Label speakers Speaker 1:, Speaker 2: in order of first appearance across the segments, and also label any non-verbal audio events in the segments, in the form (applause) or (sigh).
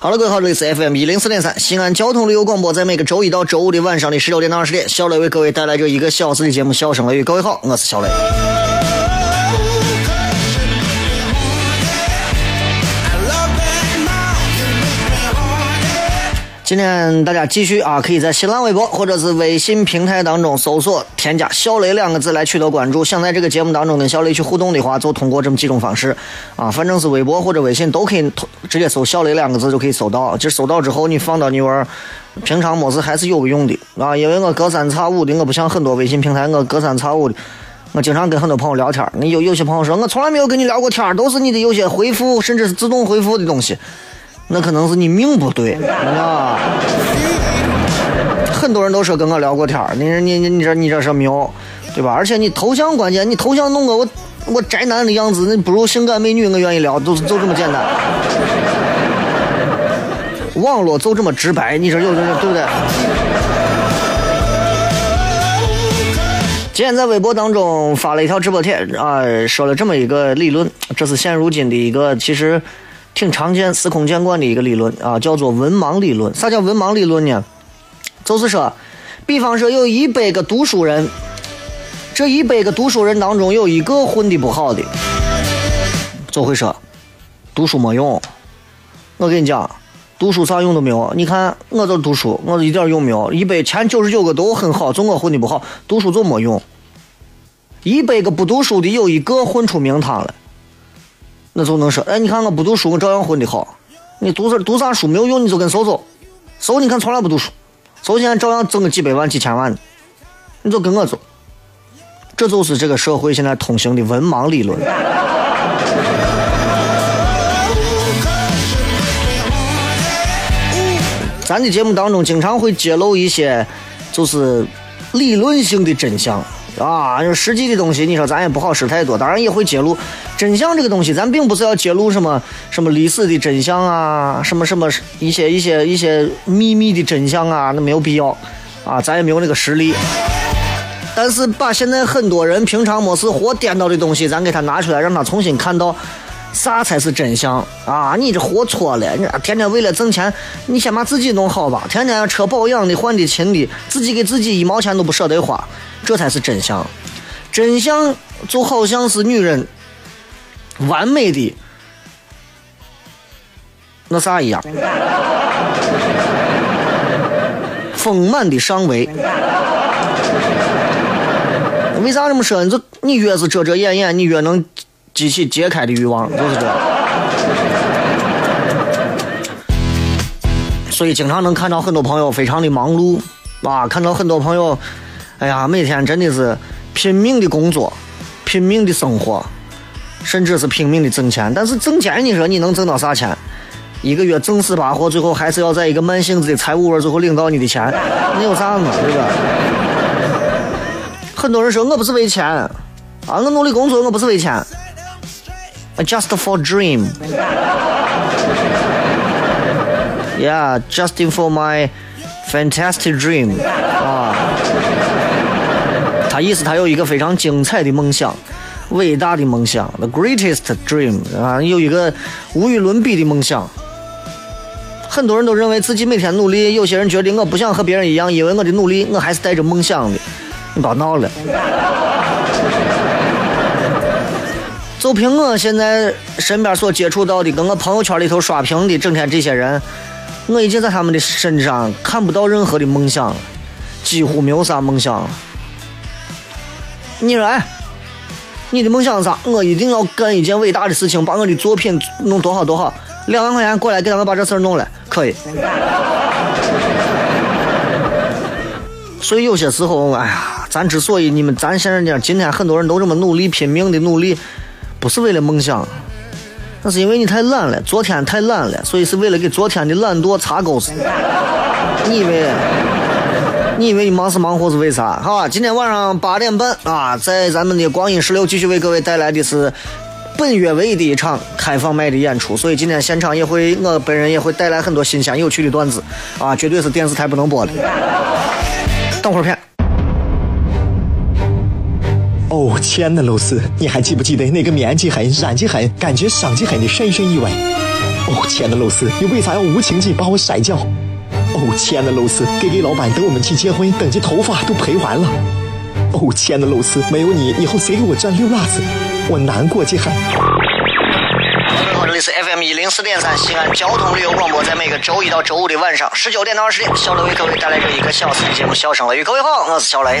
Speaker 1: 好了，各位好，这里是 FM 一零四点三西安交通旅游广播，在每个周一到周五的晚上的十六点到二十点，小磊为各位带来这一个小时的节目《笑声雷雨》。各位好，我是小磊。今天大家继续啊，可以在新浪微博或者是微信平台当中搜索添加“小雷”两个字来取得关注。想在这个节目当中跟小雷去互动的话，就通过这么几种方式啊，反正是微博或者微信都可以，直接搜“小雷”两个字就可以搜到。就搜到之后，你放到你玩，平常没事还是有用的啊。因为我隔三差五的，我不像很多微信平台，我隔三差五的，我经常跟很多朋友聊天。你有有些朋友说我从来没有跟你聊过天，都是你的有些回复，甚至是自动回复的东西。那可能是你命不对啊！很多人都说跟我聊过天你你你你这你这是没有，对吧？而且你头像关键，你头像弄个我我宅男的样子，那不如性感美女，我愿意聊，就就这么简单。网络就这么直白，你说有对不对？今天在微博当中发了一条直播帖啊，说了这么一个理论，这是现如今的一个其实。挺常见、司空见惯的一个理论啊，叫做文盲理论。啥叫文盲理论呢？就是说，比方说有一百个读书人，这一百个读书人当中有一个混的不好的，就会说读书没用。我跟你讲，读书啥用都没有。你看，我就读书，我一点用没有。一百前九十九个都很好，就我混的不好，读书就没用。一百个不读书的有一个混出名堂了。那就能说，哎，你看我不读书，我照样混的好。你读啥读啥书没有用，你就跟搜搜，搜你看从来不读书，搜现在照样挣个几百万、几千万的。你就跟我走，这就是这个社会现在通行的文盲理论。咱的节目当中经常会揭露一些，就是理论性的真相。啊，就实际的东西，你说咱也不好说太多。当然也会揭露真相这个东西，咱并不是要揭露什么什么历史的真相啊，什么什么一些一些一些秘密的真相啊，那没有必要啊，咱也没有那个实力。但是把现在很多人平常没事活颠倒的东西，咱给他拿出来，让他重新看到啥才是真相啊！你这活错了，你天天为了挣钱，你先把自己弄好吧。天天车保养的换的勤的，自己给自己一毛钱都不舍得花。这才是真相，真相就好像是女人完美的那啥一样，丰满的上围。为啥这么说？你就你越是遮遮掩掩，你越能激起揭开的欲望，就是这样。所以经常能看到很多朋友非常的忙碌啊，看到很多朋友。哎呀，每天真的是拼命的工作，拼命的生活，甚至是拼命的挣钱。但是挣钱，你说你能挣到啥钱？一个月挣四把活，最后还是要在一个慢性子的财务味最后领到你的钱，那有啥嘛？对吧？很多人说我不是为钱啊，我努力工作我不是为钱，just for dream。Yeah，just for my fantastic dream。啊。他意思他有一个非常精彩的梦想，伟大的梦想，the greatest dream 啊，有一个无与伦比的梦想。很多人都认为自己每天努力，有些人觉得我不想和别人一样，因为我的努力我还是带着梦想的。你别闹了。就凭我现在身边所接触到的，跟我朋友圈里头刷屏的，整天这些人，我已经在他们的身上看不到任何的梦想了，几乎没有啥梦想了。你说，哎，你的梦想是啥？我一定要干一件伟大的事情，把我的作品弄多好多好。两万块钱过来给他们把这事儿弄了，可以。所以有些时候，哎呀，咱之所以你们咱现在呢，今天很多人都这么努力拼命的努力，不是为了梦想，那是因为你太懒了，昨天太懒了，所以是为了给昨天的懒惰擦钩子。你以为？你以为你忙是忙活是为啥？好，今天晚上八点半啊，在咱们的光阴十六继续为各位带来的是。本月唯一的一场开放麦的演出，所以今天现场也会，我本人也会带来很多新鲜有趣的段子，啊，绝对是电视台不能播的。等会儿片。
Speaker 2: 哦，亲爱的露丝，你还记不记得那个棉积狠、染技狠、感觉伤及狠的深深意外？哦，亲爱的露丝，你为啥要无情地把我甩掉？哦，亲爱的露丝给给老板等我们去结婚，等级头发都赔完了。哦，亲爱的露丝，没有你，以后谁给我赚溜辣子？我难过极了。
Speaker 1: 各位好，这里是 FM 一零四点三西安交通旅游广播，在每个周一到周五的晚上十九点到二十点，小雷为各位带来这一个小时的节目《笑声雷》。各位好，我是小雷。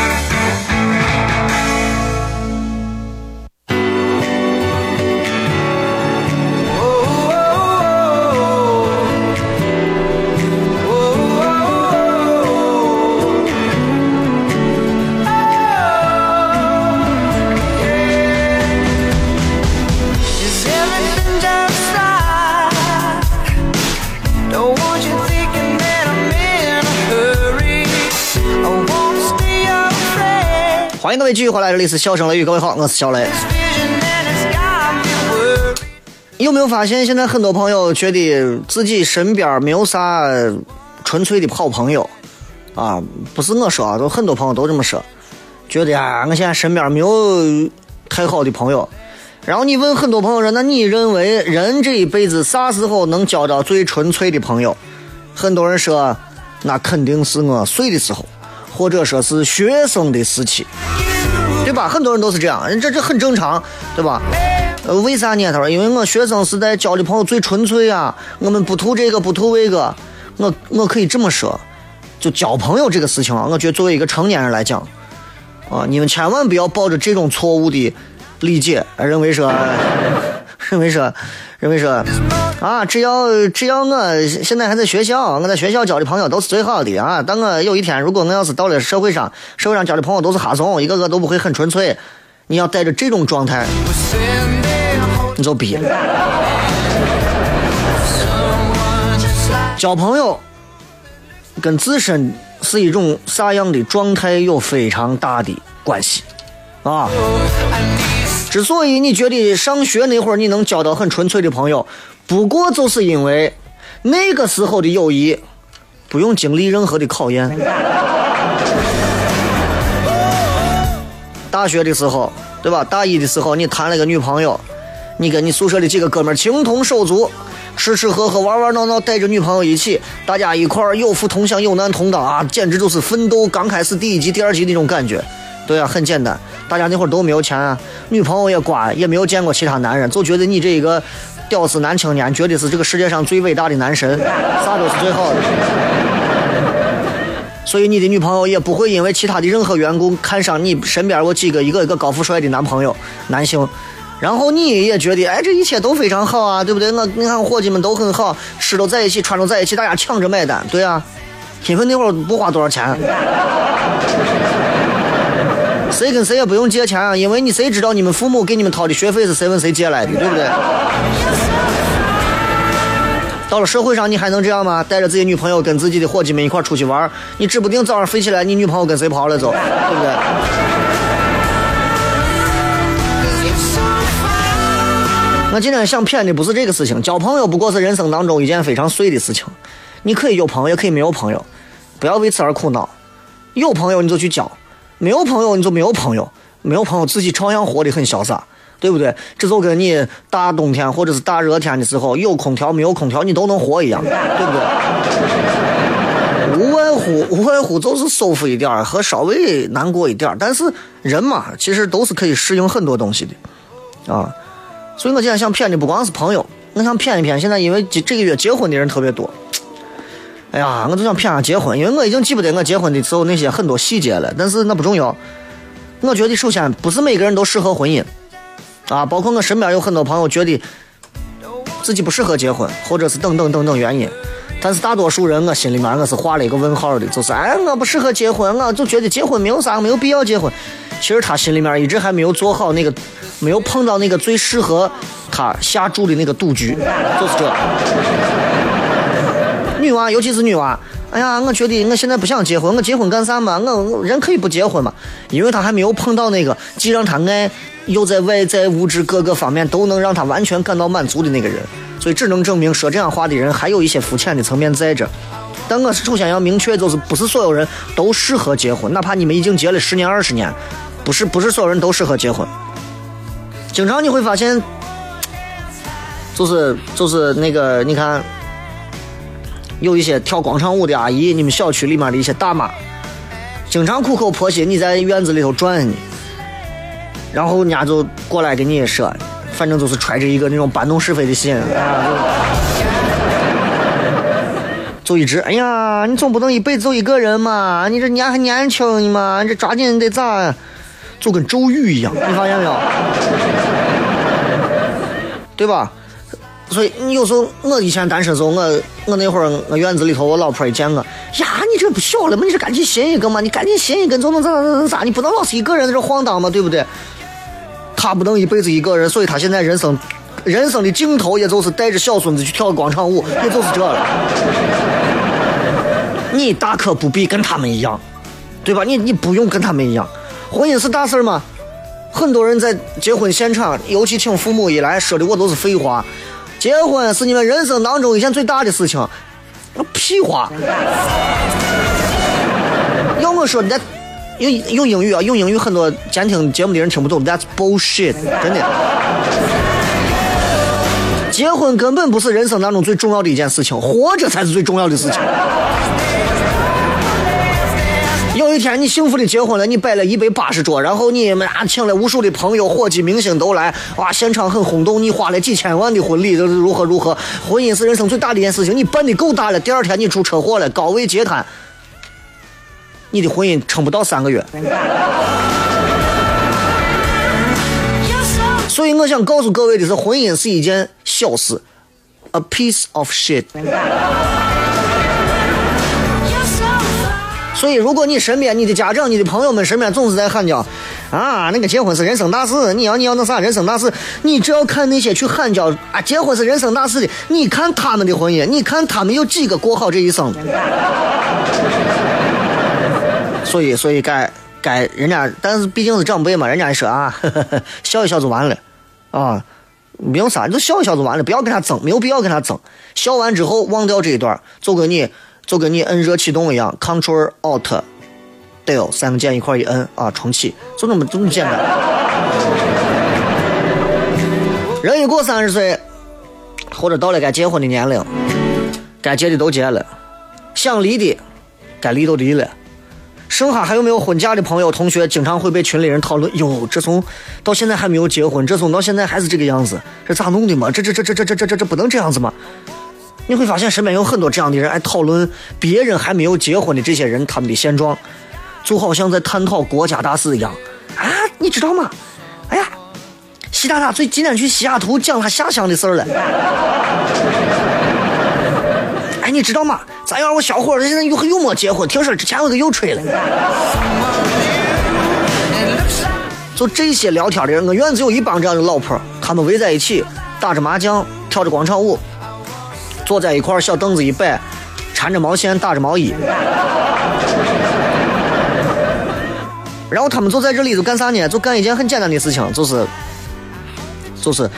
Speaker 1: 位继续回来，这里是笑声雷雨，各位好，我是小雷。有没有发现，现在很多朋友觉得自己身边没有啥纯粹的好朋友啊？不是我说啊，都很多朋友都这么说，觉得啊，我现在身边没有太好的朋友。然后你问很多朋友说，那你认为人这一辈子啥时候能交到最纯粹的朋友？很多人说，那肯定是我睡的时候。或者说是学生的时期，很多人都是这样，这这很正常，对吧？呃，为啥呢？他说，因为我学生时代交的朋友最纯粹啊，我们不图这个，不图那个。我我可以这么说，就交朋友这个事情啊，我觉得作为一个成年人来讲，啊，你们千万不要抱着这种错误的理解，认为说，(laughs) 认为说。认为说，啊，只要只要我现在还在学校，我在学校交的朋友都是最好的啊。等我有一天，如果我要是到了社会上，社会上交的朋友都是哈怂，一个个都不会很纯粹。你要带着这种状态，你就逼。交朋友跟自身是一种啥样的状态有非常大的关系啊。之所以你觉得上学那会儿你能交到很纯粹的朋友，不过就是因为那个时候的友谊不用经历任何的考验。大学的时候，对吧？大一的时候你谈了个女朋友，你跟你宿舍的几个哥们情同手足，吃吃喝喝玩玩闹闹，带着女朋友一起，大家一块儿有福同享，有难同当啊，简直就是奋斗刚开始第一集、第二集那种感觉。对啊，很简单，大家那会儿都没有钱啊，女朋友也瓜，也没有见过其他男人，就觉得你这一个屌丝男青年，绝对是这个世界上最伟大的男神，(laughs) 啥都是最好的。所以你的女朋友也不会因为其他的任何缘故看上你身边我几个一个一个高富帅的男朋友男性，然后你也觉得哎这一切都非常好啊，对不对？我你看伙计们都很好，吃都在一起，穿都在一起，大家抢着买单，对啊，因为那会儿不花多少钱。谁跟谁也不用借钱啊，因为你谁知道你们父母给你们掏的学费是谁问谁借来的，对不对？到了社会上，你还能这样吗？带着自己女朋友跟自己的伙计们一块出去玩，你指不定早上飞起来，你女朋友跟谁跑了走，对不对？我今天想骗的不是这个事情，交朋友不过是人生当中一件非常碎的事情。你可以有朋友，也可以没有朋友，不要为此而苦恼。有朋友你就去交，没有朋友你就没有朋友，没有朋友自己照样活得很潇洒。对不对？这就跟你大冬天或者是大热天的时候有空调没有空调你都能活一样，对不对？无外乎无外乎就是舒服一点和稍微难过一点但是人嘛，其实都是可以适应很多东西的，啊。所以我今天想骗的不光是朋友，我想骗一骗现在因为这这个月结婚的人特别多。哎呀，我就想骗下结婚，因为我已经记不得我结婚的时候那些很多细节了，但是那不重要。我觉得首先不是每个人都适合婚姻。啊，包括我身边有很多朋友觉得自己不适合结婚，或者是等等等等原因，但是大多数人我心里面我是画了一个问号的，就是哎，我不适合结婚，我就觉得结婚没有啥，没有必要结婚。其实他心里面一直还没有做好那个，没有碰到那个最适合他下注的那个赌局，就是这。女娃，尤其是女娃，哎呀，我觉得我现在不想结婚，我结婚干啥嘛？我人可以不结婚嘛？因为他还没有碰到那个既让他爱。又在外在物质各个方面都能让他完全感到满足的那个人，所以只能证明说这样话的人还有一些肤浅的层面在这。但我是首先要明确，就是不是所有人都适合结婚，哪怕你们已经结了十年二十年，不是不是所有人都适合结婚。经常你会发现，就是就是那个你看，有一些跳广场舞的阿姨，你们小区里面的一些大妈，经常苦口婆心你在院子里头转你。然后人家就过来跟你说，反正就是揣着一个那种搬弄是非的心，就一直哎呀，你总不能一辈子就一个人嘛，你这年还年轻呢嘛，你这抓紧得咋，就跟咒语一样，你发现没有？对吧？所以你有时候我以前单身时候，我我那会儿我院子里头，我老婆一见我，呀，你这不小了吗？你这赶紧寻一个嘛，你赶紧寻一个，就能咋咋咋咋？你不能老是一个人在这晃荡嘛，对不对？他不能一辈子一个人，所以他现在人生，人生的尽头也就是带着小孙子去跳广场舞，也就是这了。你大可不必跟他们一样，对吧？你你不用跟他们一样。婚姻是大事吗？很多人在结婚现场，尤其请父母一来说的，我都是废话。结婚是你们人生当中一件最大的事情，屁话。要我说那。用用英语啊，用英语很多监听节目的人听不懂，That's bullshit，真的。结婚根本不是人生当中最重要的一件事情，活着才是最重要的事情。天你幸福的结婚了，你摆了一百八十桌，然后你们啊请了无数的朋友、伙计、明星都来，哇，现场很轰动，你花了几千万的婚礼，就是如何如何。婚姻是人生最大的一件事情，你办的够大了，第二天你出车祸了，高位截瘫。你的婚姻撑不到三个月，(laughs) 所以我想告诉各位的是，婚姻是一件小事，a piece of shit。所以，如果你身边、你的家长、你的朋友们身边总是在喊叫，啊，那个结婚是人生大事，你要你要那啥人生大事，你只要看那些去喊叫啊，结婚是人生大事的，你看他们的婚姻，你看他们有几个过好这一生。所以，所以该该人家，但是毕竟是长辈嘛，人家说啊，(laughs) 笑一笑就完了，啊，不用啥，你就笑一笑就完了，不要跟他争，没有必要跟他争。笑完之后忘掉这一段，就跟你就跟你摁热启动一样，Ctrl Alt Del 三个键一块一摁啊，重启，就那么这么简单。人一过三十岁，或者到了该结婚的年龄，该结的都结了，想离的该离都离了。剩下还有没有婚嫁的朋友、同学，经常会被群里人讨论。哟，这从到现在还没有结婚，这从到现在还是这个样子，这咋弄的嘛？这这这这这这这这不能这样子吗？你会发现身边有很多这样的人，爱讨论别人还没有结婚的这些人他们的现状，就好像在探讨国家大事一样。啊，你知道吗？哎呀，习大大最今天去西雅图讲他下乡的事儿了。哎，你知道吗？咱院我小伙子现在又又没结婚，听说之前我都又吹了。就这些聊天的人，我院子有一帮这样的老婆，他们围在一起打着麻将，跳着广场舞，坐在一块，小凳子一摆，缠着毛线，打着毛衣。然后他们坐在这里就干啥呢？就干一件很简单的事情，就是，就是，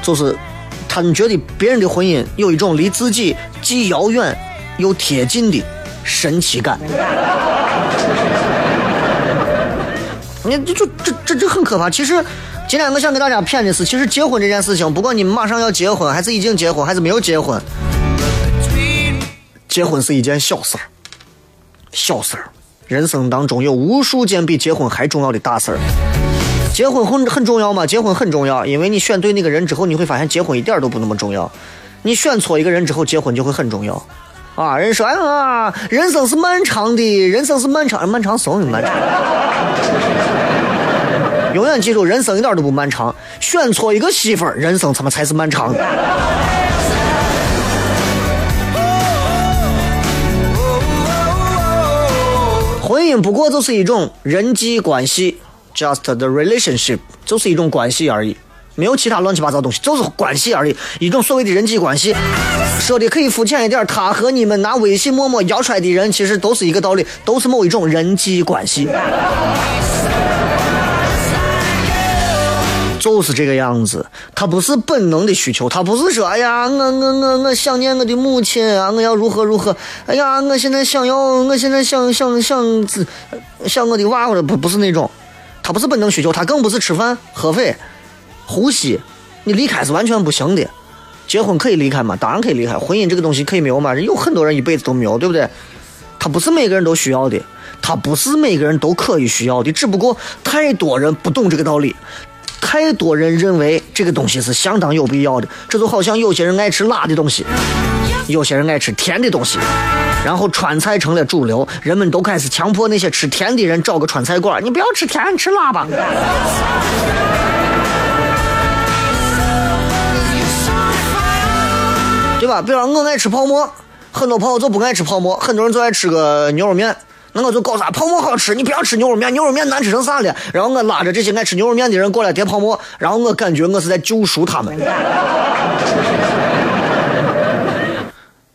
Speaker 1: 就是，他们觉得别人的婚姻有一种离自己既遥远又贴近的神奇感。你这就这这这很可怕。其实，今天我想给大家骗的是，其实结婚这件事情，不管你们马上要结婚，还是已经结婚，还是没有结婚，结婚是一件小事儿，小事儿。人生当中有无数件比结婚还重要的大事儿。结婚很很重要吗？结婚很重要，因为你选对那个人之后，你会发现结婚一点都不那么重要。你选错一个人之后，结婚就会很重要。啊，人说，哎呀，人生是漫长的，人生是漫长，漫长什么漫长？永远记住，人生一点都不漫长。选错一个媳妇儿，人生他妈才是漫长的。婚姻不过就是一种人际关系，just the relationship，就是一种关系而已，没有其他乱七八糟东西，就是关系而已，一种所谓的人际关系。说的可以肤浅一点，他和你们拿微信陌陌要出来的人，其实都是一个道理，都是某一种人际关系。就是这个样子，他不是本能的需求，他不是说，哎呀，我我我我想念我的母亲啊，我要如何如何，哎呀，我现在想要，我现在想想想想我的娃娃了，不不是那种，他不是本能需求，他更不是吃饭喝水呼吸，你离开是完全不行的。结婚可以离开吗？当然可以离开，婚姻这个东西可以没有吗？有很多人一辈子都没有，对不对？他不是每个人都需要的，他不是每个人都可以需要的，只不过太多人不懂这个道理。太多人认为这个东西是相当有必要的，这就好像有些人爱吃辣的东西，有些人爱吃甜的东西，然后川菜成了主流，人们都开始强迫那些吃甜的人找个川菜馆，你不要吃甜，吃辣吧，对吧？比方我爱吃泡馍，很多朋友就不爱吃泡馍，很多人就爱吃个牛肉面。那我就告诉他，泡馍好吃，你不要吃牛肉面，牛肉面难吃成啥了。然后我拉着这些爱吃牛肉面的人过来叠泡馍，然后我感觉我是在救赎他们。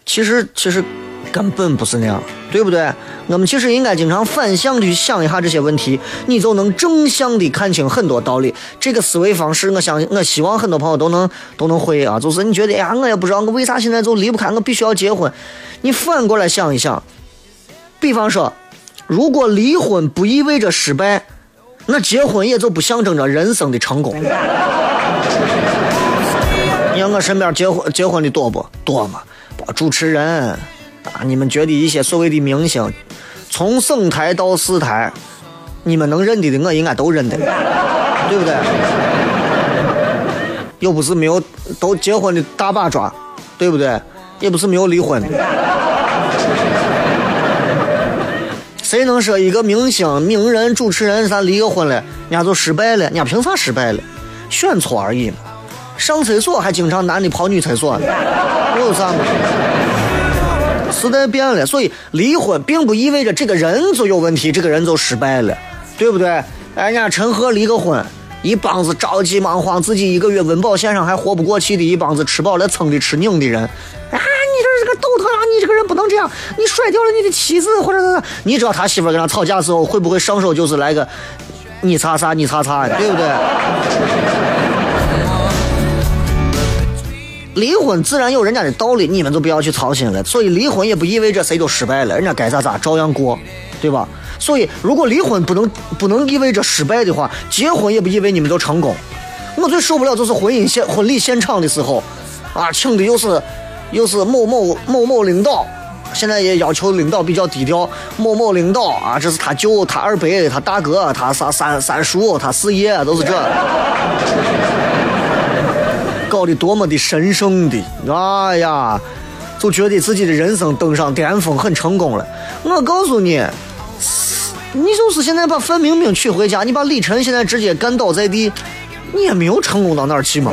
Speaker 1: 其实其实根本不是那样，对不对？我们其实应该经常反向的去想一下这些问题，你就能正向的看清很多道理。这个思维方式，我相信，我希望很多朋友都能都能会啊。就是你觉得，呀，我也不知道我为啥现在就离不开，我必须要结婚。你反过来想一想，比方说。如果离婚不意味着失败，那结婚也就不象征着人生的成功。你看我身边结婚结婚的多不多嘛？主持人啊，你们觉得一些所谓的明星，从省台到市台，你们能认得的，我应该都认得，对不对？又不是没有都结婚的大把抓，对不对？也不是没有离婚的。谁能说一个明星、名人、主持人啥离个婚了，人家就失败了？人家凭啥失败了？选错而已嘛。上厕所还经常男的跑女厕所呢，有啥嘛？时代变了，所以离婚并不意味着这个人就有问题，这个人就失败了，对不对？人家陈赫离个婚，一帮子着急忙慌，自己一个月温饱线上还活不过去的一帮子吃饱了撑的吃拧的人。你这是个逗特啊！你这个人不能这样，你甩掉了你的妻子，或者是你知道他媳妇跟他吵架的时候会不会上手就是来个你擦擦你擦擦，对不对？(laughs) 离婚自然有人家的道理，你们就不要去操心了。所以离婚也不意味着谁都失败了，人家该咋咋照样过，对吧？所以如果离婚不能不能意味着失败的话，结婚也不意味你们就成功。我最受不了就是婚姻现婚礼现场的时候，啊，请的又是。又是某某某某领导，现在也要求领导比较低调。某某领导啊，这是他舅、他二伯、他大哥、他三三三叔、他四爷，都是这，搞得多么的神圣的，哎呀，就觉得自己的人生登上巅峰，很成功了。我告诉你，你就是现在把范冰冰娶回家，你把李晨现在直接干倒在地，你也没有成功到哪儿去嘛。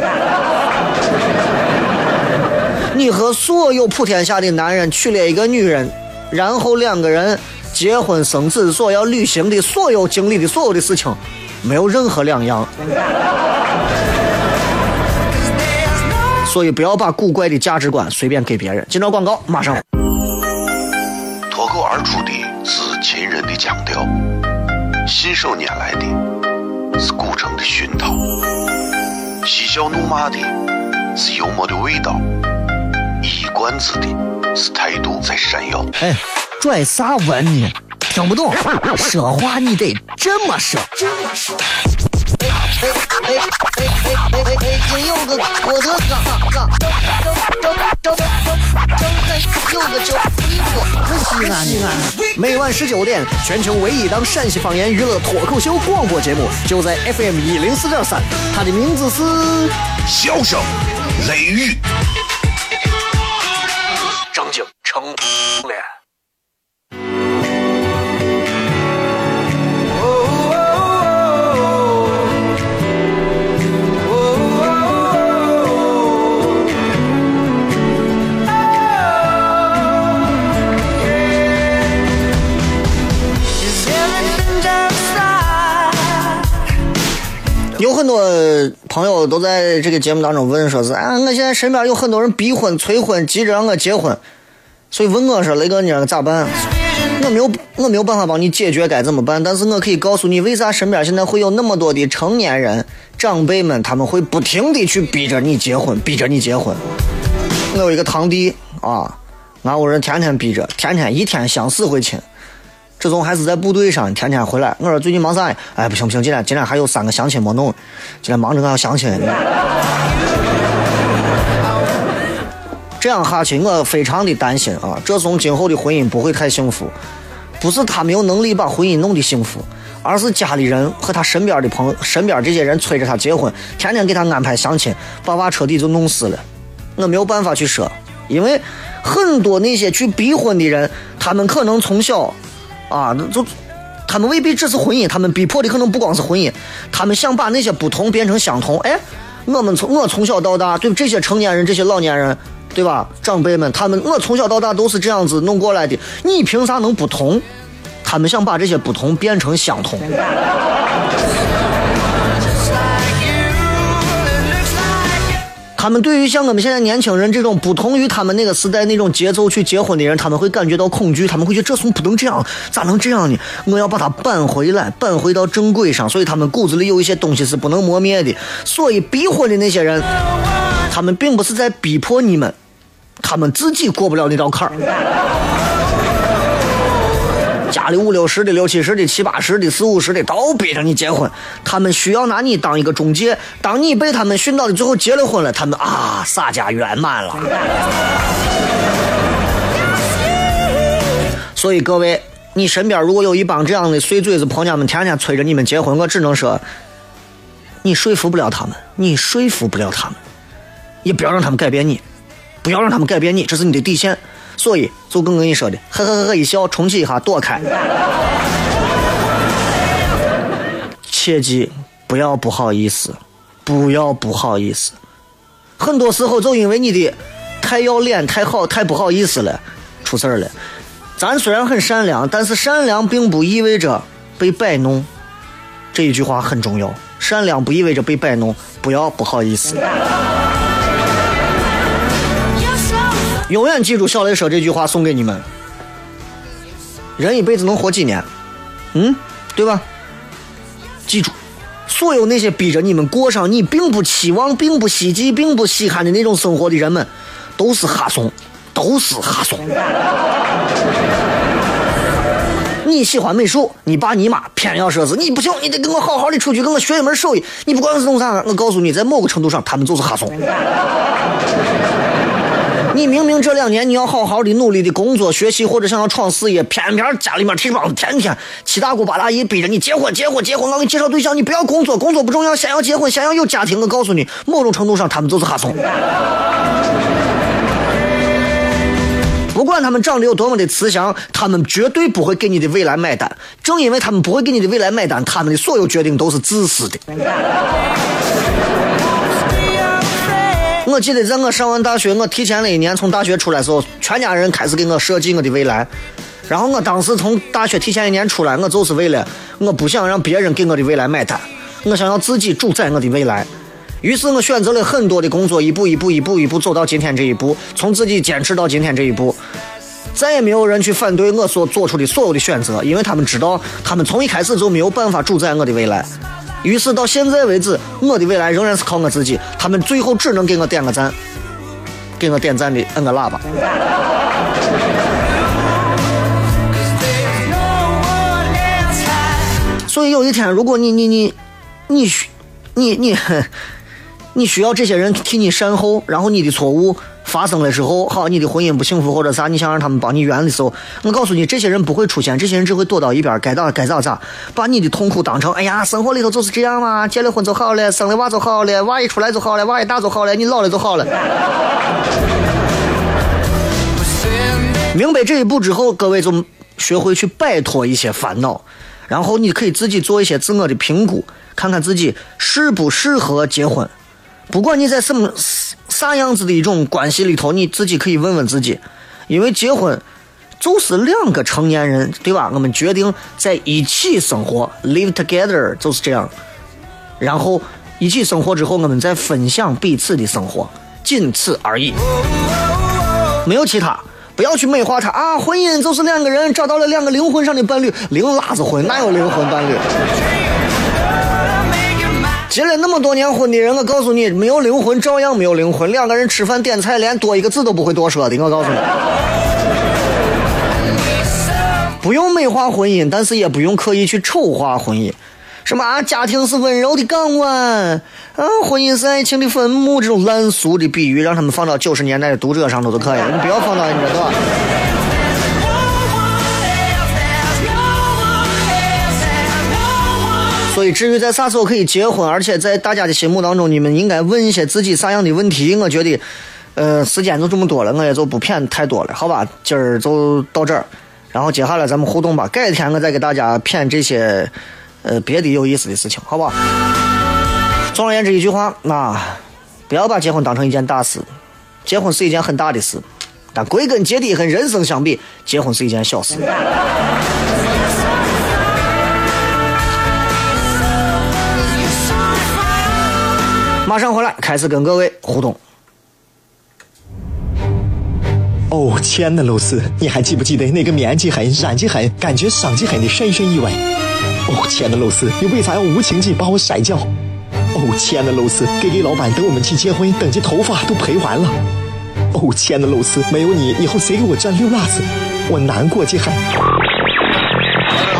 Speaker 1: 你和所有普天下的男人娶了一个女人，然后两个人结婚生子所要履行的所有经历的所有的事情，没有任何两样。所以不要把古怪的价值观随便给别人。今朝广告马上。
Speaker 3: 脱口而出的是秦人的腔调，信手拈来的是古城的熏陶，嬉笑怒骂的是幽默的味道，一冠子的是态度在闪耀。
Speaker 4: 哎，拽啥文呢？听不懂，说话你得这么说。哎哎哎哎哎哎哎！金柚子，我的嘎嘎，张张张张张张柚子酒，你我西安西安。
Speaker 1: 每晚十九点，全球唯一档陕西方言娱乐脱口秀广播节目，就在 FM 一零四点三，它的名字是《
Speaker 3: 笑声雷雨》，
Speaker 1: 多朋友都在这个节目当中问，说是啊，我现在身边有很多人逼婚、催婚，急着让我结婚，所以问我说，雷哥，你咋办？我没有，我没有办法帮你解决该怎么办，但是我可以告诉你，为啥身边现在会有那么多的成年人、长辈们，他们会不停的去逼着你结婚，逼着你结婚。我有一个堂弟啊，俺屋人天天逼着，天天一天相死回亲。这种还是在部队上，天天回来。我说最近忙啥呀？哎，不行不行，今天今天还有三个相亲没弄，今天忙着要相亲。这样下去，我非常的担心啊！这种今后的婚姻不会太幸福。不是他没有能力把婚姻弄得幸福，而是家里人和他身边的朋友、身边这些人催着他结婚，天天给他安排相亲，把娃彻底就弄死了。我没有办法去说，因为很多那些去逼婚的人，他们可能从小。啊，那就他们未必只是婚姻，他们逼迫的可能不光是婚姻，他们想把那些不同变成相同。哎，我们从我从小到大，对这些成年人、这些老年人，对吧？长辈们，他们我从小到大都是这样子弄过来的，你凭啥能不同？他们想把这些不同变成相同。(laughs) 他们对于像我们现在年轻人这种不同于他们那个时代那种节奏去结婚的人，他们会感觉到恐惧，他们会觉得这怂不能这样，咋能这样呢？我要把它扳回来，扳回到正轨上。所以他们骨子里有一些东西是不能磨灭的。所以逼婚的那些人，他们并不是在逼迫你们，他们自己过不了那道坎儿。家里五六十的、六七十的、七八十的、四五十的都逼着你结婚，他们需要拿你当一个中介。当你被他们训到的最后结了婚了，他们啊，洒家圆满了。所以各位，你身边如果有一帮这样的碎嘴子婆娘们，天天催着你们结婚，我只能说，你说服不了他们，你说服不了他们，也不要让他们改变你，不要让他们改变你，这是你的底线。所以，就跟跟你说的，呵呵呵呵一笑，重启一下，躲开。切记不要不好意思，不要不好意思。很多时候就因为你的太要脸、太好、太不好意思了，出事儿了。咱虽然很善良，但是善良并不意味着被摆弄。这一句话很重要，善良不意味着被摆弄，不要不好意思。永远记住小雷说这句话，送给你们。人一辈子能活几年？嗯，对吧？记住，所有那些逼着你们过上你并不期望、并不希冀、并不稀罕的那种生活的人们，都是哈怂，都是哈怂。你喜欢美术，你爸你妈偏要说是你不行，你得跟我好好的出去，跟我学一门手艺。你不管是弄啥，我告诉你，在某个程度上，他们就是哈怂。(laughs) 你明明这两年你要好好的努力的工作学习或者想要闯事业，偏偏家里面提帮天天七大姑八大姨逼着你结婚结婚结婚，我给你介绍对象，你不要工作，工作不重要，先要结婚，先要有家庭。我告诉你，某种程度上他们就是哈怂。不管他们长得有多么的慈祥，他们绝对不会给你的未来买单。正因为他们不会给你的未来买单，他们的所有决定都是自私的。我记得在我上完大学，我提前了一年从大学出来的时候，全家人开始给我设计我的未来。然后我当时从大学提前一年出来，我就是为了我不想让别人给我的未来买单，我想要自己主宰我的未来。于是我选择了很多的工作，一步一步、一步一步走到今天这一步，从自己坚持到今天这一步。再也没有人去反对我所做出的所有的选择，因为他们知道，他们从一开始就没有办法主宰我的未来。于是到现在为止，我的未来仍然是靠我自己。他们最后只能给我点个赞，给我点赞的摁个喇叭。所以有一天，如果你你你你需你你 (laughs) 你需要这些人替你善后，然后你的错误发生的时候，好，你的婚姻不幸福或者啥，你想让他们帮你圆的时候，我告诉你，这些人不会出现，这些人只会躲到一边，该咋该咋咋，把你的痛苦当成，哎呀，生活里头就是这样嘛，结了婚就好了，生了娃就好了，娃一出来就好了，娃一大就好了，你老了就好了。明白这一步之后，各位就学会去摆脱一些烦恼。然后你可以自己做一些自我的评估，看看自己适不适合结婚。不管你在什么啥样子的一种关系里头，你自己可以问问自己，因为结婚就是两个成年人，对吧？我们决定在一起生活，live together 就是这样。然后一起生活之后，我们再分享彼此的生活，仅此而已，没有其他。不要去美化它啊！婚姻就是两个人找到了两个灵魂上的伴侣，灵拉子婚哪有灵魂伴侣？结了那么多年婚的人，我告诉你，没有灵魂照样没有灵魂。两个人吃饭点菜，连多一个字都不会多说的。我告诉你，不用美化婚姻，但是也不用刻意去丑化婚姻。什么啊？家庭是温柔的港湾，啊，婚姻是爱情的坟墓，这种烂俗的比喻，让他们放到九十年代的读者上头就可以，你不要放到你这吧？所以，至于在啥时候可以结婚，而且在大家的心目当中，你们应该问一些自己啥样的问题，我觉得，呃，时间就这么多了，我也就不骗太多了，好吧？今儿就到这儿，然后接下来咱们互动吧，改天我再给大家骗这些。呃，别的有意思的事情，好吧。总而言之，一句话，那不要把结婚当成一件大事。结婚是一件很大的事，但归根结底和人生相比，结婚是一件小事。马上回来，开始跟各位互动。
Speaker 2: 哦，亲爱的露丝，你还记不记得那个面积狠、染技狠、感觉伤及狠的深深意外？哦，亲爱的露丝，你为啥要无情地把我甩掉？哦，亲爱的露丝给给老板等我们去结婚，等这头发都赔完了。哦，亲爱的露丝，没有你，以后谁给我赚六辣子？我难过极了。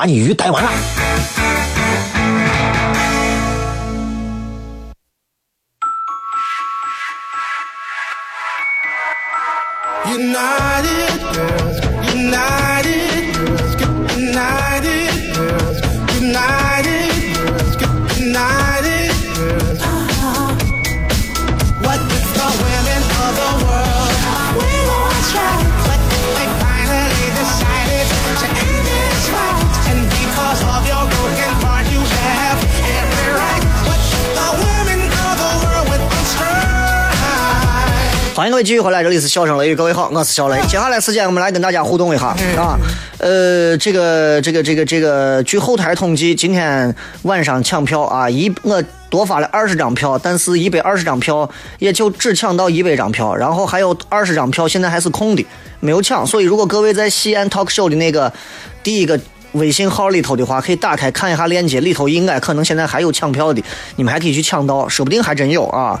Speaker 2: 把你鱼逮完了。
Speaker 1: 欢迎各位继续回来，这里是笑声雷雨，各位好，我是小雷。接下来时间我们来跟大家互动一下啊，呃，这个这个这个这个，据后台统计，今天晚上抢票啊，一我多发了二十张票，但是一百二十张票也就只抢到一百张票，然后还有二十张票现在还是空的，没有抢。所以如果各位在西安 talk show 的那个第一个微信号里头的话，可以打开看一下链接，里头应该可能现在还有抢票的，你们还可以去抢到，说不定还真有啊。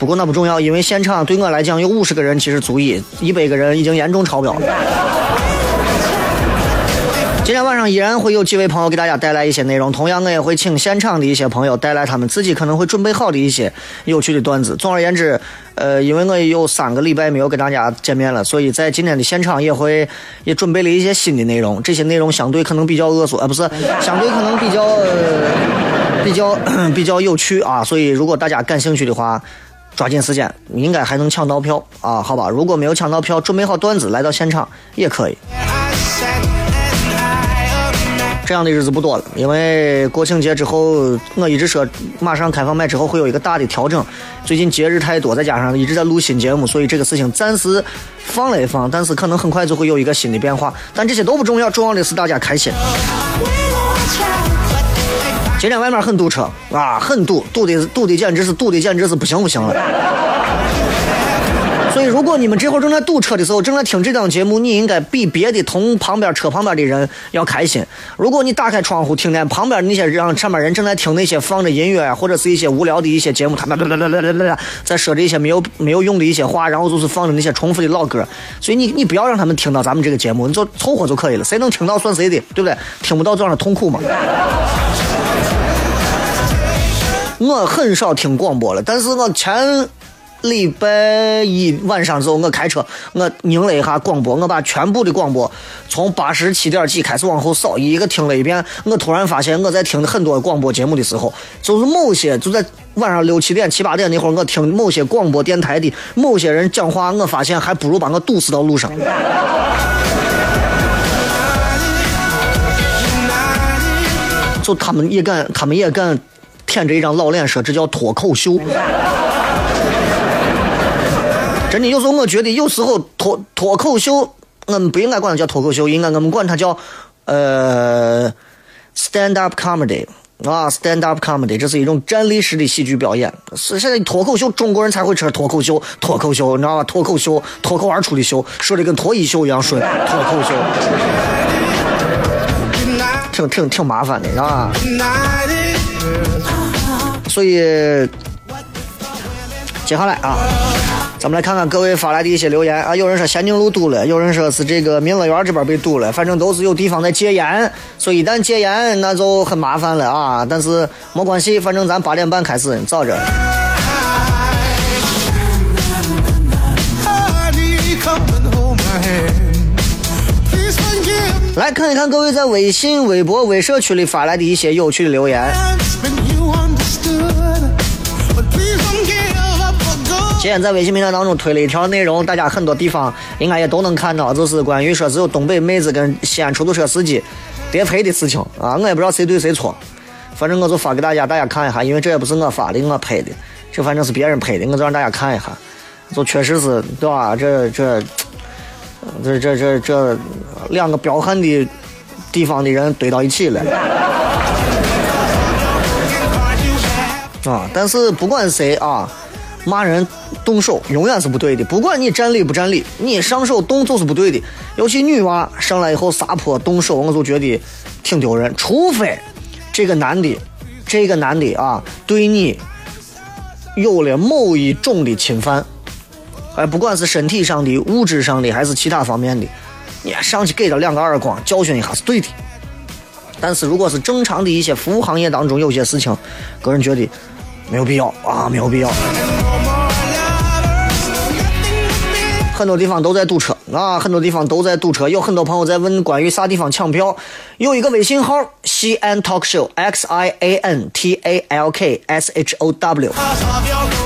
Speaker 1: 不过那不重要，因为现场对我来讲有五十个人其实足以，一百个人已经严重超标了。今天晚上依然会有几位朋友给大家带来一些内容，同样我也会请现场的一些朋友带来他们自己可能会准备好的一些有趣的段子。总而言之，呃，因为我也有三个礼拜没有跟大家见面了，所以在今天的现场也会也准备了一些新的内容。这些内容相对可能比较恶俗，啊，不是，相对可能比较、比较 (clears throat) 比较有趣啊。所以如果大家感兴趣的话，抓紧时间，应该还能抢到票啊，好吧？如果没有抢到票，准备好段子来到现场也可以。这样的日子不多了，因为国庆节之后，我一直说马上开放麦之后会有一个大的调整。最近节日太多，再加上一直在录新节目，所以这个事情暂时放了一放，但是可能很快就会有一个新的变化。但这些都不重要，重要的是大家开心。今天外面很堵车啊，很堵，堵的堵的简直是堵的简直是不行不行了。所以，如果你们这会儿正在堵车的时候，正在听这档节目，你应该比别的同旁边车旁边的人要开心。如果你打开窗户，听见旁边那些让上面人正在听那些放着音乐啊，或者是一些无聊的一些节目，他们啦啦啦啦啦啦在说着一些没有没有用的一些话，然后就是放着那些重复的老歌。所以你你不要让他们听到咱们这个节目，你就凑合就可以了。谁能听到算谁的，对不对？听不到就让他痛苦嘛。(laughs) 我很少听广播了，但是我前。礼拜一晚上之后，我开车，我拧了一下广播，我把全部的广播从八十七点几开始往后扫，一个听了一遍。我突然发现，我在听很多广播节目的时候，就是某些就在晚上六七点、七八点那会儿，我听某些广播电台的某些人讲话，我发现还不如把我堵死到路上。就他们也敢，他们也敢舔着一张老脸说这叫脱口秀。真的，有时候我觉得，有时候脱脱口秀，我们不应该管它叫脱口秀，应该我们管它叫呃 stand up comedy 啊，stand up comedy，这是一种站立式的喜剧表演。是现在脱口秀，中国人才会吃脱口秀，脱口秀，你知道吧？脱口秀，脱口而出的秀，说的跟脱衣秀一样顺，脱口秀，挺挺挺麻烦的，是吧？所以接下来啊。咱们来看看各位发来的一些留言啊！有人说咸宁路堵了，有人说是这个民乐园这边被堵了，反正都是有地方在戒严，所以一旦戒严那就很麻烦了啊！但是没关系，反正咱八点半开始，早着。来看一看各位在微信、微博、微社区里发来的一些有趣的留言。今天在微信平台当中推了一条内容，大家很多地方应该也都能看到，就是关于说只有东北妹子跟西安出租车司机叠配的事情啊！我也不知道谁对谁错，反正我就发给大家，大家看一下，因为这也不是我发的，我拍的，这反正是别人拍的，我就让大家看一下，就确实是对吧？这这这这这这两个彪悍的地方的人堆到一起了啊！但是不管谁啊。骂人动手永远是不对的，不管你占理不占理，你上手动就是不对的。尤其女娃上来以后撒泼动手，我就觉得挺丢人。除非这个男的，这个男的啊，对你有了某一种的侵犯，哎，不管是身体上的、物质上的，还是其他方面的，你上去给他两个耳光，教训一下是对的。但是如果是正常的一些服务行业当中有些事情，个人觉得没有必要啊，没有必要。很多地方都在堵车啊，很多地方都在堵车。有很多朋友在问关于啥地方抢票，有一个微信号西安 talk show x i a n t a l k s h o w，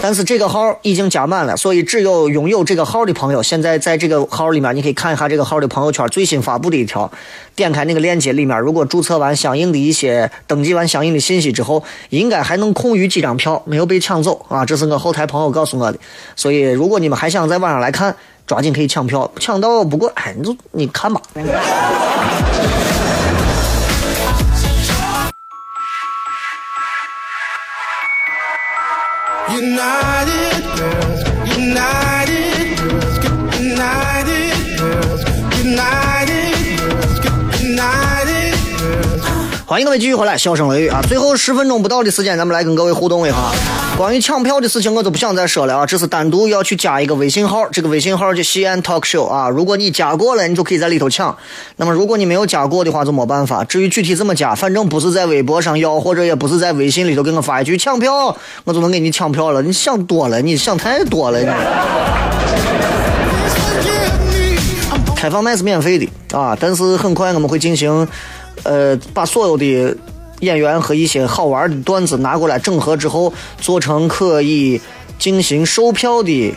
Speaker 1: 但是这个号已经加满了，所以只有拥有这个号的朋友，现在在这个号里面，你可以看一下这个号的朋友圈最新发布的一条，点开那个链接里面，如果注册完相应的一些登记完相应的信息之后，应该还能空余几张票没有被抢走啊，这是我后台朋友告诉我的，所以如果你们还想在网上来看。抓紧可以抢票，抢到不过，哎，你就你看吧。欢迎各位继续回来，笑声雷雨啊！最后十分钟不到的时间，咱们来跟各位互动一下。关于抢票的事情，我就不想再说了啊，这是单独要去加一个微信号，这个微信号叫西安 talk show 啊。如果你加过了，你就可以在里头抢。那么如果你没有加过的话，就没办法。至于具体怎么加，反正不是在微博上要，或者也不是在微信里头给我发一句抢票，我就能给你抢票了。你想多了，你想太多了。你。(laughs) 开放麦是免费的啊，但是很快我们会进行。呃，把所有的演员和一些好玩的段子拿过来整合之后，做成可以进行售票的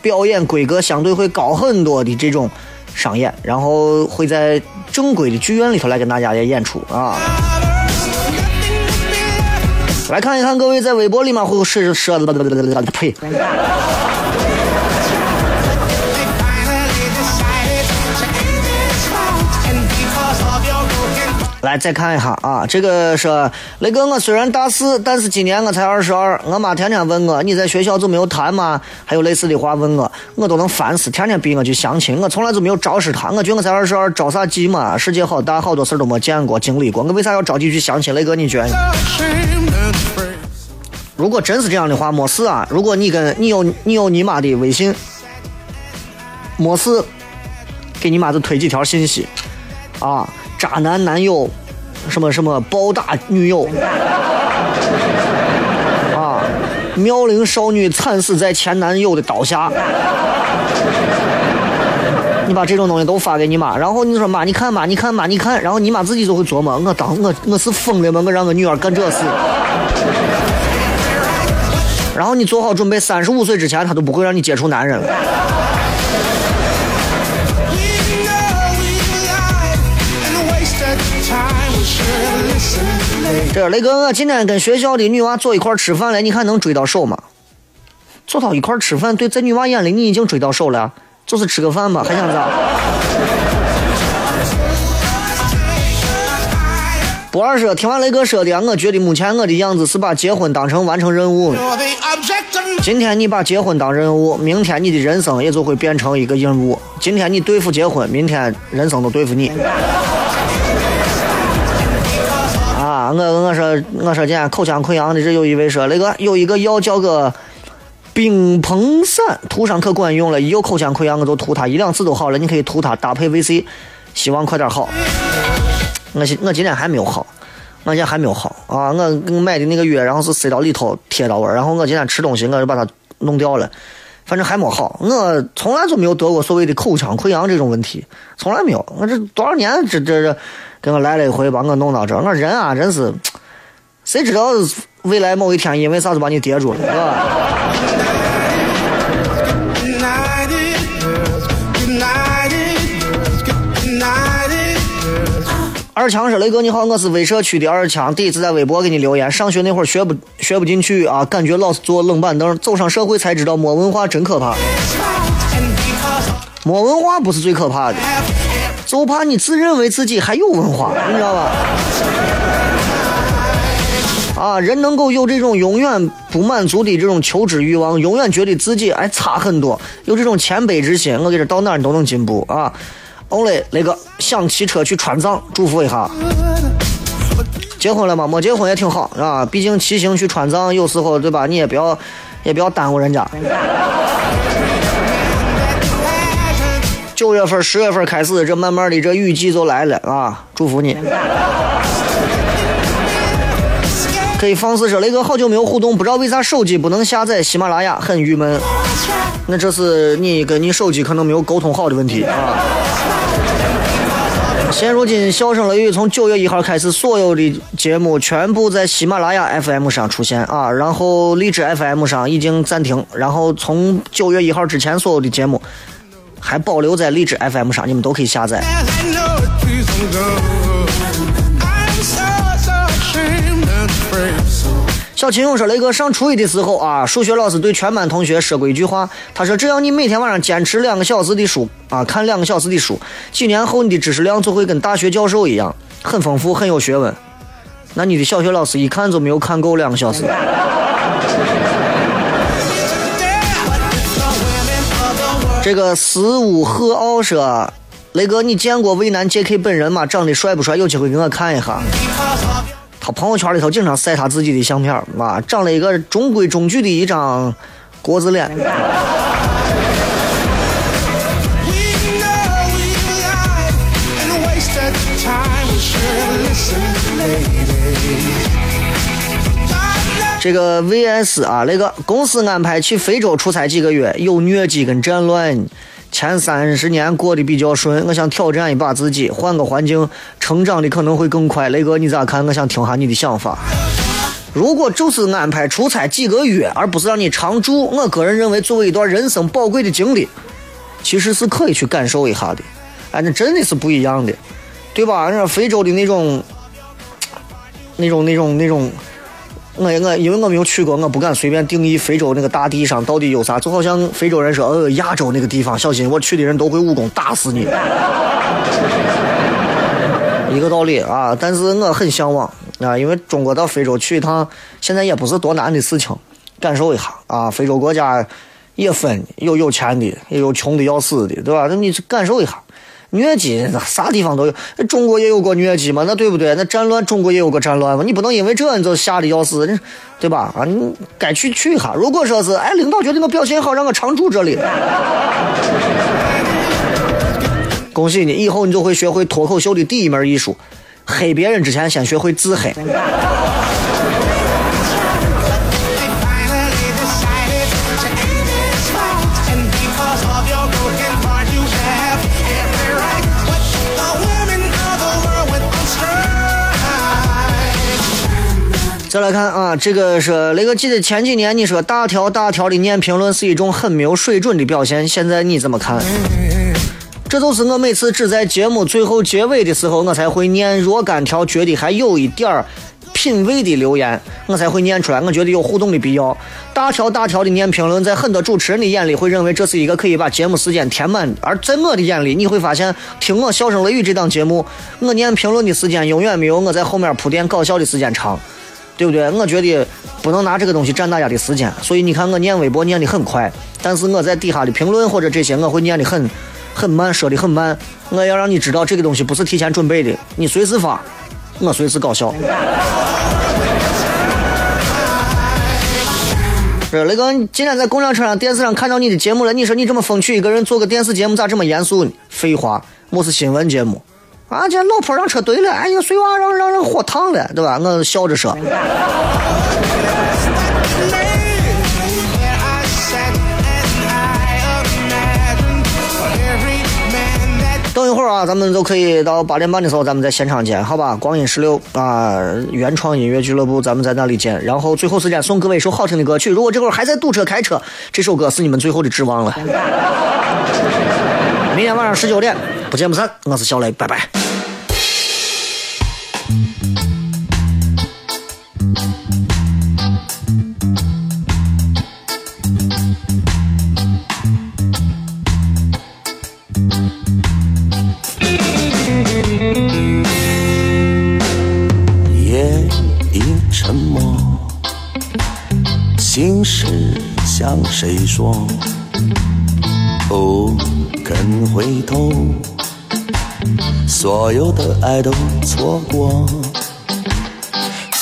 Speaker 1: 表演规格相对会高很多的这种商演，然后会在正规的剧院里头来跟大家也演出啊。来看一看各位在微博里面会是说的呸。来再看一下啊，这个是雷哥，我虽然大四，但是今年我才二十二。我妈天天问我，你在学校就没有谈吗？还有类似的话问我，我都能烦死，天天逼我去相亲。我从来就没有招式谈，我觉得我才二十二，着啥急嘛？世界好大，好多事都没见过、经历过，我为啥要着急去相亲？雷哥，你觉得？如果真是这样的话，没事啊。如果你跟你有你有你妈的微信，没事，给你妈就推几条信息啊。渣男男友，什么什么暴打女友，啊，妙龄少女惨死在前男友的刀下。你把这种东西都发给你妈，然后你说妈，你看妈，你看妈，你看，然后你妈自己就会琢磨，我当我我是疯了吗？我让我女儿干这事。然后你做好准备，三十五岁之前，她都不会让你接触男人了。这雷哥，我今天跟学校的女娃坐一块吃饭了，你看能追到手吗？坐到一块吃饭，对，在女娃眼里你已经追到手了，就是吃个饭吧，还想咋？不二说，听完雷哥说的，我觉得目前我的样子是把结婚当成完成任务。今天你把结婚当任务，明天你的人生也就会变成一个任务。今天你对付结婚，明天人生都对付你。我我说我说，见口腔溃疡的这有一位说，那个有一个药叫个冰硼散，涂上可管用了。一有口腔溃疡我就涂它，一两次都好了。你可以涂它搭配 VC，希望快点好。我今我今天还没有好，我今天还没有好啊！我买的那个药，然后是塞到里头贴到我然后我今天吃东西我就把它弄掉了，反正还没好。我从来就没有得过所谓的口腔溃疡这种问题，从来没有。我这多少年这这这。给我来了一回，把我弄到这。我人啊，真是，谁知道未来某一天因为啥子把你跌住了，是吧？二强说：“雷哥你好，我是威社区的二强，第一次在微博给你留言。上学那会儿学不学不进去啊，感觉老是坐冷板凳。走上社会才知道，没文化真可怕。没文化不是最可怕的。”就怕你自认为自己还有文化，你知道吧？啊，人能够有这种永远不满足的这种求知欲望，永远觉得自己还差很多，有这种谦卑之心，我给这到哪儿都能进步啊！Only 那个想骑车去川藏，祝福一下。结婚了吗？没结婚也挺好啊，毕竟骑行去川藏，有时候对吧？你也不要，也不要耽误人家。九月份、十月份开始，这慢慢的这雨季就来了啊！祝福你。可以放肆说，雷哥好久没有互动，不知道为啥手机不能下载喜马拉雅，很郁闷。那这是你跟你手机可能没有沟通好的问题啊。现如今，笑声雷雨从九月一号开始，所有的节目全部在喜马拉雅 FM 上出现啊，然后荔枝 FM 上已经暂停，然后从九月一号之前所有的节目。还保留在荔枝 FM 上，你们都可以下载。小秦勇说：“雷哥上初一的时候啊，数学老师对全班同学说过一句话，他说只要你每天晚上坚持两个小时的书啊，看两个小时的书，几年后你的知识量就会跟大学教授一样，很丰富，很有学问。那你的小学老师一看就没有看够两个小时。”这个十五鹤傲说，雷哥，你见过渭南 J.K 本人吗？长得帅不帅？有机会给我看一下。他朋友圈里头经常晒他自己的相片，啊，长了一个中规中矩的一张国字脸。这个 VS 啊，那个公司安排去非洲出差几个月，有疟疾跟战乱。前三十年过得比较顺，我想挑战一把自己，换个环境，成长的可能会更快。雷哥，你咋看？我想听下你的想法。如果就是安排出差几个月，而不是让你常住，我个人认为，作为一段人生宝贵的经历，其实是可以去感受一下的。哎，那真的是不一样的，对吧？那非洲的那种，那种，那种，那种。我我因为我没有去过，我不敢随便定义非洲那个大地上到底有啥。就好像非洲人说，呃，亚洲那个地方小心，我去的人都会武功，打死你，一个道理啊。但是我很向往啊，因为中国到非洲去一趟，现在也不是多难的事情，感受一下啊。非洲国家也分有有钱的，也有穷的要死的，对吧？那你感受一下。疟疾啥地方都有，中国也有过疟疾嘛？那对不对？那战乱中国也有过战乱嘛？你不能因为这你就吓得要死，对吧？啊，你该去去一下。如果说是，哎，领导觉得我表现好，让我常驻这里，(laughs) 恭喜你，以后你就会学会脱口秀的第一门艺术，黑别人之前先学会自黑。再来看啊，这个是那个记得前几年你说大条大条的念评论是一种很没有水准的表现，现在你怎么看？这就是我每次只在节目最后结尾的时候，我才会念若干条觉得还有一点儿品味的留言，我才会念出来。我觉得有互动的必要。大条大条的念评论，在很多主持人的眼里会认为这是一个可以把节目时间填满，而在我的眼里，你会发现听我笑声雷雨这档节目，我念评论的时间永远没有我在后面铺垫搞笑的时间长。对不对？我觉得不能拿这个东西占大家的时间，所以你看我念微博念的很快，但是我在底下的评论或者这些我会念的很很慢，说的很慢。我要让你知道这个东西不是提前准备的，你随时发，我随时搞笑。是雷哥，今天在公交车上、电视上看到你的节目了，你说你这么风趣一个人做个电视节目咋这么严肃呢？废话，我是新闻节目。啊！这老婆让车怼了，哎呀，碎娃让让人火烫了，对吧？我笑着说。等一会儿啊，咱们就可以到八点半的时候，咱们在现场见，好吧？光阴十六啊，原创音乐俱乐部，咱们在那里见。然后最后时间送各位一首好听的歌曲。如果这会儿还在堵车开车，这首歌是你们最后的指望了。明天晚上十九点不见不散。我是小雷，拜拜。
Speaker 5: 夜已沉默，心事向谁说？不肯回头。所有的爱都错过，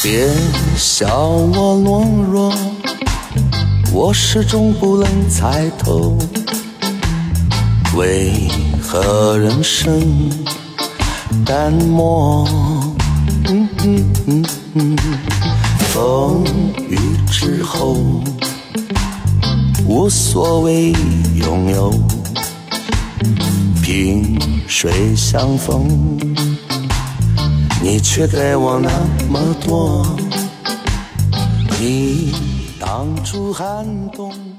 Speaker 5: 别笑我懦弱，我始终不能猜透，为何人生淡漠？风雨之后，无所谓拥有。萍水相逢，你却给我那么多。你挡住寒冬。